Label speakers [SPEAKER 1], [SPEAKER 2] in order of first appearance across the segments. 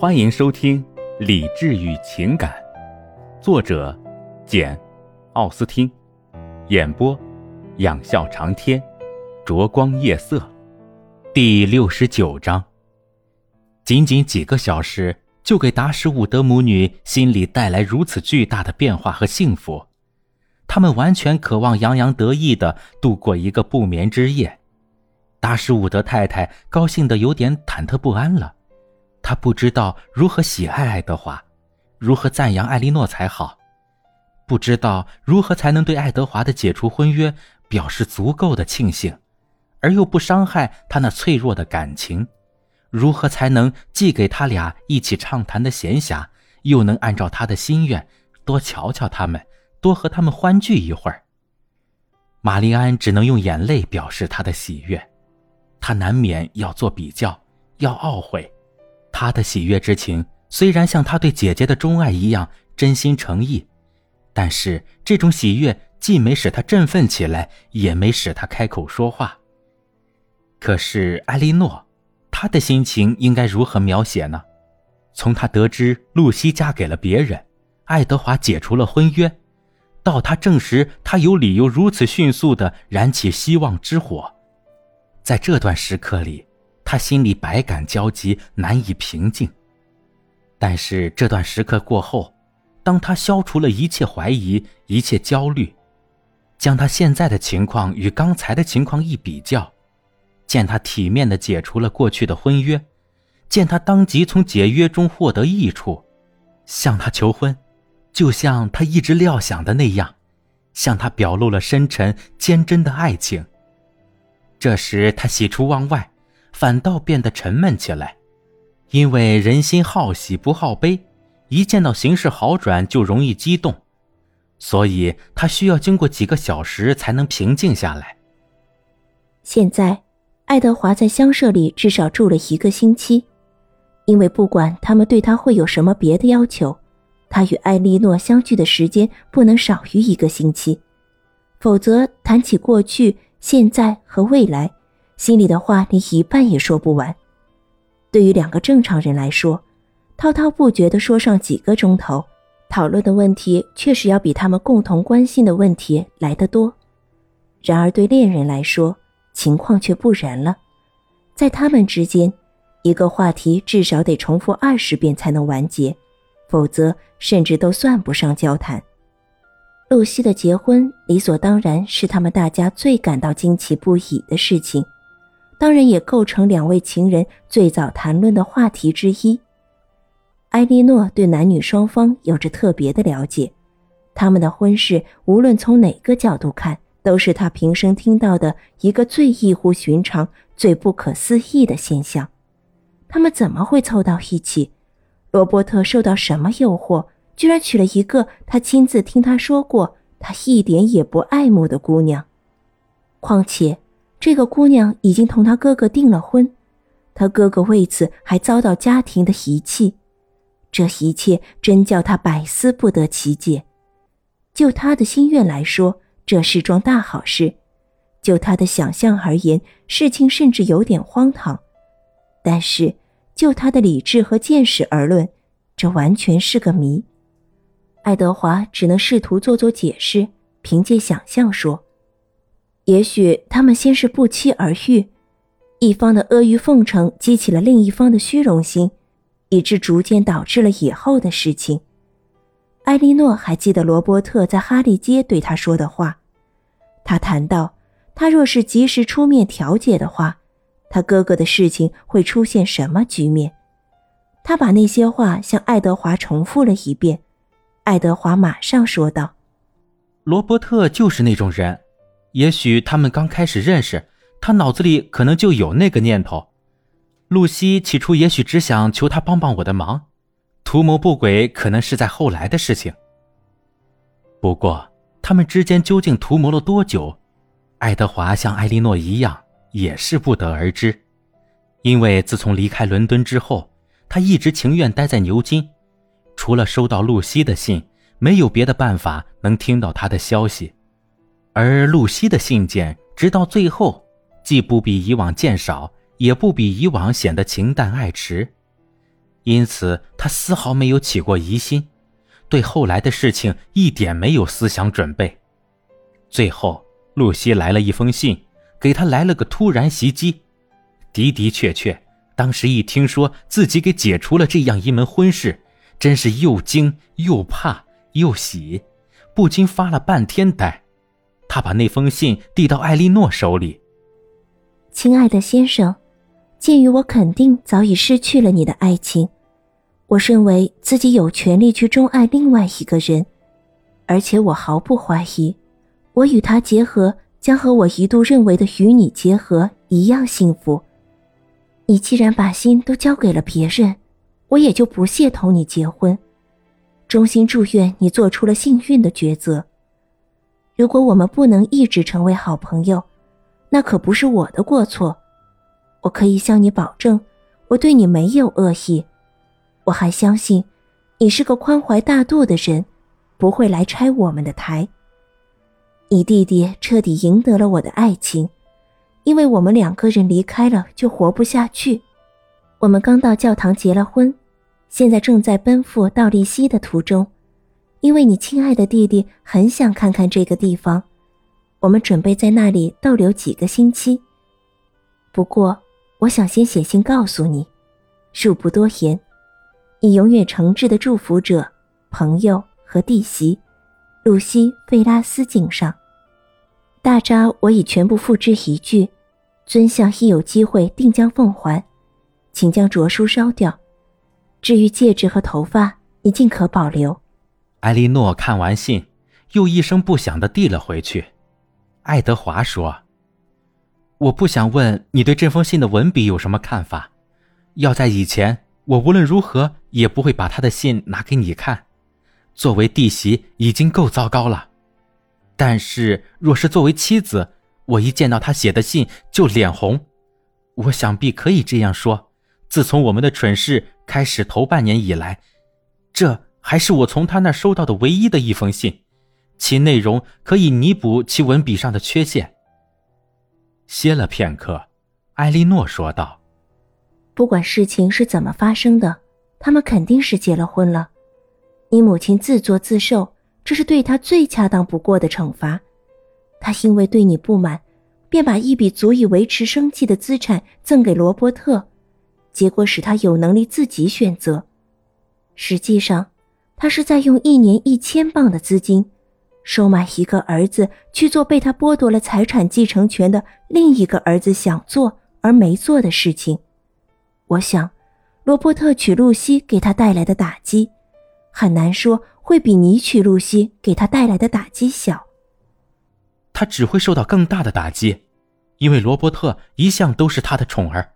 [SPEAKER 1] 欢迎收听《理智与情感》，作者简·奥斯汀，演播仰笑长天，灼光夜色，第六十九章。仅仅几个小时，就给达什伍德母女心里带来如此巨大的变化和幸福，他们完全渴望洋洋得意的度过一个不眠之夜。达什伍德太太高兴的有点忐忑不安了。他不知道如何喜爱爱德华，如何赞扬艾莉诺才好，不知道如何才能对爱德华的解除婚约表示足够的庆幸，而又不伤害他那脆弱的感情，如何才能既给他俩一起畅谈的闲暇，又能按照他的心愿多瞧瞧他们，多和他们欢聚一会儿。玛丽安只能用眼泪表示她的喜悦，她难免要做比较，要懊悔。他的喜悦之情虽然像他对姐姐的钟爱一样真心诚意，但是这种喜悦既没使他振奋起来，也没使他开口说话。可是艾莉诺，他的心情应该如何描写呢？从他得知露西嫁给了别人，爱德华解除了婚约，到他证实他有理由如此迅速地燃起希望之火，在这段时刻里。他心里百感交集，难以平静。但是这段时刻过后，当他消除了一切怀疑、一切焦虑，将他现在的情况与刚才的情况一比较，见他体面的解除了过去的婚约，见他当即从解约中获得益处，向他求婚，就像他一直料想的那样，向他表露了深沉坚贞的爱情。这时他喜出望外。反倒变得沉闷起来，因为人心好喜不好悲，一见到形势好转就容易激动，所以他需要经过几个小时才能平静下来。
[SPEAKER 2] 现在，爱德华在乡舍里至少住了一个星期，因为不管他们对他会有什么别的要求，他与艾莉诺相聚的时间不能少于一个星期，否则谈起过去、现在和未来。心里的话连一半也说不完。对于两个正常人来说，滔滔不绝地说上几个钟头，讨论的问题确实要比他们共同关心的问题来得多。然而对恋人来说，情况却不然了。在他们之间，一个话题至少得重复二十遍才能完结，否则甚至都算不上交谈。露西的结婚理所当然是他们大家最感到惊奇不已的事情。当然也构成两位情人最早谈论的话题之一。埃莉诺对男女双方有着特别的了解，他们的婚事无论从哪个角度看，都是他平生听到的一个最异乎寻常、最不可思议的现象。他们怎么会凑到一起？罗伯特受到什么诱惑，居然娶了一个他亲自听他说过他一点也不爱慕的姑娘？况且。这个姑娘已经同他哥哥订了婚，他哥哥为此还遭到家庭的遗弃，这一切真叫他百思不得其解。就他的心愿来说，这是桩大好事；就他的想象而言，事情甚至有点荒唐。但是就他的理智和见识而论，这完全是个谜。爱德华只能试图做做解释，凭借想象说。也许他们先是不期而遇，一方的阿谀奉承激起了另一方的虚荣心，以致逐渐导致了以后的事情。艾莉诺还记得罗伯特在哈利街对他说的话，他谈到，他若是及时出面调解的话，他哥哥的事情会出现什么局面。他把那些话向爱德华重复了一遍，爱德华马上说道：“
[SPEAKER 1] 罗伯特就是那种人。”也许他们刚开始认识，他脑子里可能就有那个念头。露西起初也许只想求他帮帮我的忙，图谋不轨可能是在后来的事情。不过他们之间究竟图谋了多久，爱德华像艾莉诺一样也是不得而知，因为自从离开伦敦之后，他一直情愿待在牛津，除了收到露西的信，没有别的办法能听到他的消息。而露西的信件，直到最后，既不比以往见少，也不比以往显得情淡爱迟。因此他丝毫没有起过疑心，对后来的事情一点没有思想准备。最后，露西来了一封信，给他来了个突然袭击。的的确确，当时一听说自己给解除了这样一门婚事，真是又惊又怕又喜，不禁发了半天呆。他把那封信递到艾莉诺手里。
[SPEAKER 2] 亲爱的先生，鉴于我肯定早已失去了你的爱情，我认为自己有权利去钟爱另外一个人，而且我毫不怀疑，我与他结合将和我一度认为的与你结合一样幸福。你既然把心都交给了别人，我也就不屑同你结婚。衷心祝愿你做出了幸运的抉择。如果我们不能一直成为好朋友，那可不是我的过错。我可以向你保证，我对你没有恶意。我还相信，你是个宽怀大度的人，不会来拆我们的台。你弟弟彻底赢得了我的爱情，因为我们两个人离开了就活不下去。我们刚到教堂结了婚，现在正在奔赴道立西的途中。因为你亲爱的弟弟很想看看这个地方，我们准备在那里逗留几个星期。不过，我想先写信告诉你，恕不多言，你永远诚挚的祝福者、朋友和弟媳，露西·费拉斯敬上。大扎我已全部付之一炬，尊相一有机会定将奉还，请将着书烧掉。至于戒指和头发，你尽可保留。
[SPEAKER 1] 艾莉诺看完信，又一声不响的递了回去。爱德华说：“我不想问你对这封信的文笔有什么看法。要在以前，我无论如何也不会把他的信拿给你看。作为弟媳，已经够糟糕了。但是若是作为妻子，我一见到他写的信就脸红。我想必可以这样说：自从我们的蠢事开始头半年以来，这……”还是我从他那收到的唯一的一封信，其内容可以弥补其文笔上的缺陷。歇了片刻，艾莉诺说道：“
[SPEAKER 2] 不管事情是怎么发生的，他们肯定是结了婚了。你母亲自作自受，这是对他最恰当不过的惩罚。他因为对你不满，便把一笔足以维持生计的资产赠给罗伯特，结果使他有能力自己选择。实际上。”他是在用一年一千磅的资金，收买一个儿子去做被他剥夺了财产继承权的另一个儿子想做而没做的事情。我想，罗伯特娶露西给他带来的打击，很难说会比你娶露西给他带来的打击小。
[SPEAKER 1] 他只会受到更大的打击，因为罗伯特一向都是他的宠儿。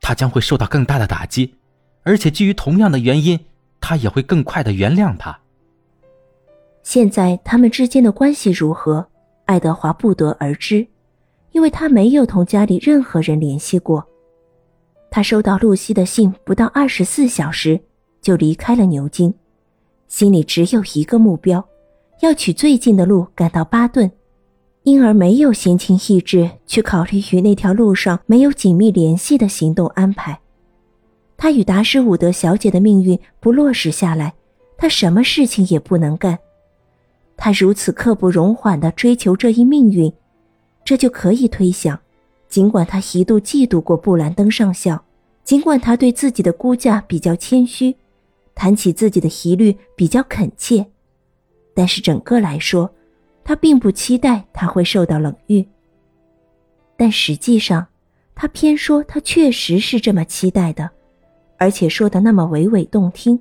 [SPEAKER 1] 他将会受到更大的打击，而且基于同样的原因。他也会更快的原谅他。
[SPEAKER 2] 现在他们之间的关系如何？爱德华不得而知，因为他没有同家里任何人联系过。他收到露西的信不到二十四小时就离开了牛津，心里只有一个目标，要取最近的路赶到巴顿，因而没有闲情逸致去考虑与那条路上没有紧密联系的行动安排。他与达什伍德小姐的命运不落实下来，他什么事情也不能干。他如此刻不容缓地追求这一命运，这就可以推想。尽管他一度嫉妒过布兰登上校，尽管他对自己的估价比较谦虚，谈起自己的疑虑比较恳切，但是整个来说，他并不期待他会受到冷遇。但实际上，他偏说他确实是这么期待的。而且说的那么娓娓动听，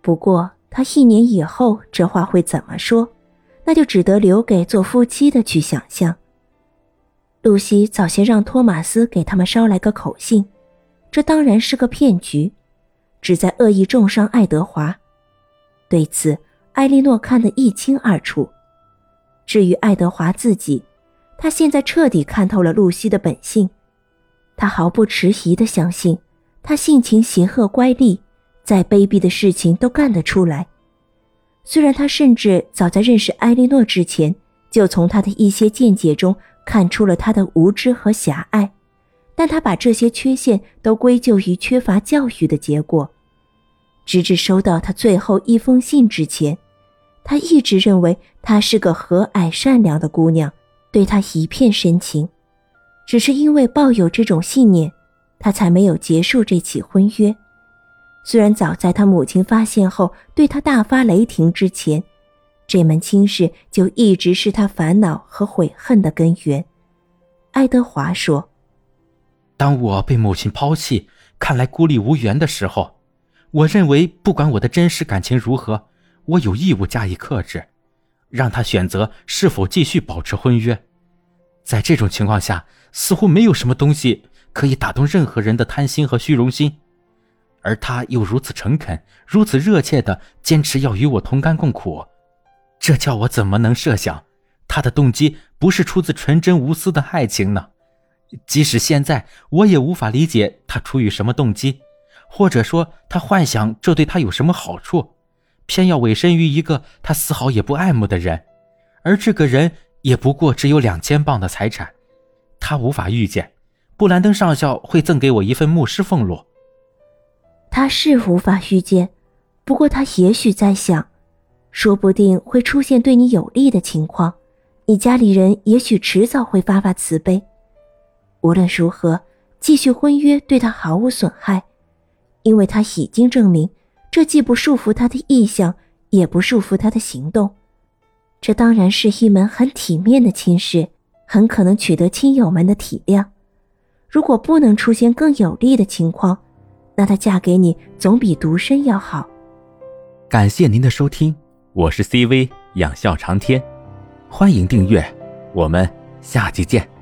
[SPEAKER 2] 不过他一年以后这话会怎么说，那就只得留给做夫妻的去想象。露西早先让托马斯给他们捎来个口信，这当然是个骗局，旨在恶意重伤爱德华。对此，艾莉诺看得一清二楚。至于爱德华自己，他现在彻底看透了露西的本性，他毫不迟疑地相信。他性情邪恶乖戾，再卑鄙的事情都干得出来。虽然他甚至早在认识埃莉诺之前，就从他的一些见解中看出了他的无知和狭隘，但他把这些缺陷都归咎于缺乏教育的结果。直至收到他最后一封信之前，他一直认为她是个和蔼善良的姑娘，对他一片深情。只是因为抱有这种信念，他才没有结束这起婚约。虽然早在他母亲发现后对他大发雷霆之前，这门亲事就一直是他烦恼和悔恨的根源。爱德华说：“
[SPEAKER 1] 当我被母亲抛弃，看来孤立无援的时候。”我认为，不管我的真实感情如何，我有义务加以克制，让他选择是否继续保持婚约。在这种情况下，似乎没有什么东西可以打动任何人的贪心和虚荣心，而他又如此诚恳、如此热切地坚持要与我同甘共苦，这叫我怎么能设想他的动机不是出自纯真无私的爱情呢？即使现在，我也无法理解他出于什么动机。或者说，他幻想这对他有什么好处，偏要委身于一个他丝毫也不爱慕的人，而这个人也不过只有两千磅的财产，他无法预见，布兰登上校会赠给我一份牧师俸禄。
[SPEAKER 2] 他是无法预见，不过他也许在想，说不定会出现对你有利的情况，你家里人也许迟早会发发慈悲。无论如何，继续婚约对他毫无损害。因为他已经证明，这既不束缚他的意向，也不束缚他的行动。这当然是一门很体面的亲事，很可能取得亲友们的体谅。如果不能出现更有利的情况，那她嫁给你总比独身要好。
[SPEAKER 3] 感谢您的收听，我是 CV 养笑长天，欢迎订阅，我们下期见。